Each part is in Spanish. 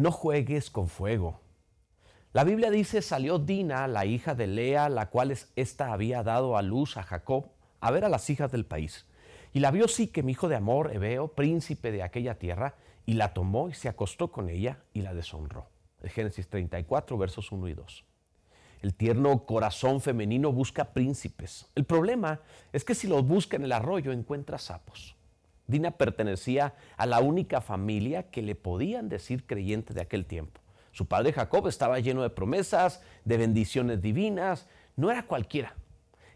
no juegues con fuego. La Biblia dice, salió Dina, la hija de Lea, la cual ésta había dado a luz a Jacob, a ver a las hijas del país. Y la vio mi hijo de Amor, Ebeo, príncipe de aquella tierra, y la tomó y se acostó con ella y la deshonró. El Génesis 34, versos 1 y 2. El tierno corazón femenino busca príncipes. El problema es que si los busca en el arroyo encuentra sapos. Dina pertenecía a la única familia que le podían decir creyente de aquel tiempo. Su padre Jacob estaba lleno de promesas, de bendiciones divinas. No era cualquiera.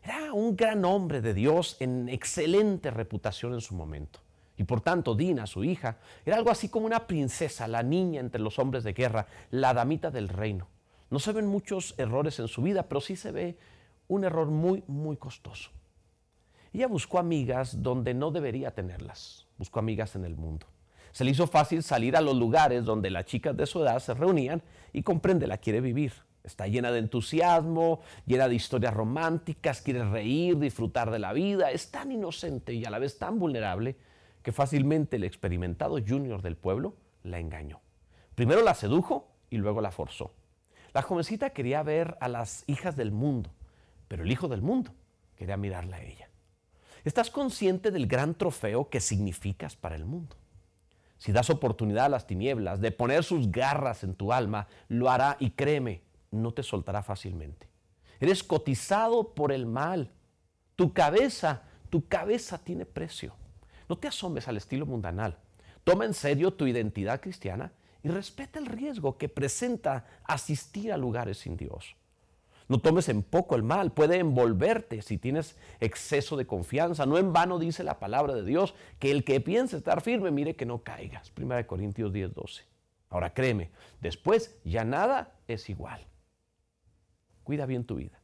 Era un gran hombre de Dios en excelente reputación en su momento. Y por tanto, Dina, su hija, era algo así como una princesa, la niña entre los hombres de guerra, la damita del reino. No se ven muchos errores en su vida, pero sí se ve un error muy, muy costoso. Ella buscó amigas donde no debería tenerlas, buscó amigas en el mundo. Se le hizo fácil salir a los lugares donde las chicas de su edad se reunían y comprende, la quiere vivir. Está llena de entusiasmo, llena de historias románticas, quiere reír, disfrutar de la vida. Es tan inocente y a la vez tan vulnerable que fácilmente el experimentado junior del pueblo la engañó. Primero la sedujo y luego la forzó. La jovencita quería ver a las hijas del mundo, pero el hijo del mundo quería mirarla a ella. ¿Estás consciente del gran trofeo que significas para el mundo? Si das oportunidad a las tinieblas de poner sus garras en tu alma, lo hará y créeme, no te soltará fácilmente. Eres cotizado por el mal. Tu cabeza, tu cabeza tiene precio. No te asombres al estilo mundanal. Toma en serio tu identidad cristiana y respeta el riesgo que presenta asistir a lugares sin Dios. No tomes en poco el mal, puede envolverte si tienes exceso de confianza. No en vano dice la palabra de Dios que el que piense estar firme, mire que no caigas. 1 Corintios 10, 12. Ahora créeme, después ya nada es igual. Cuida bien tu vida.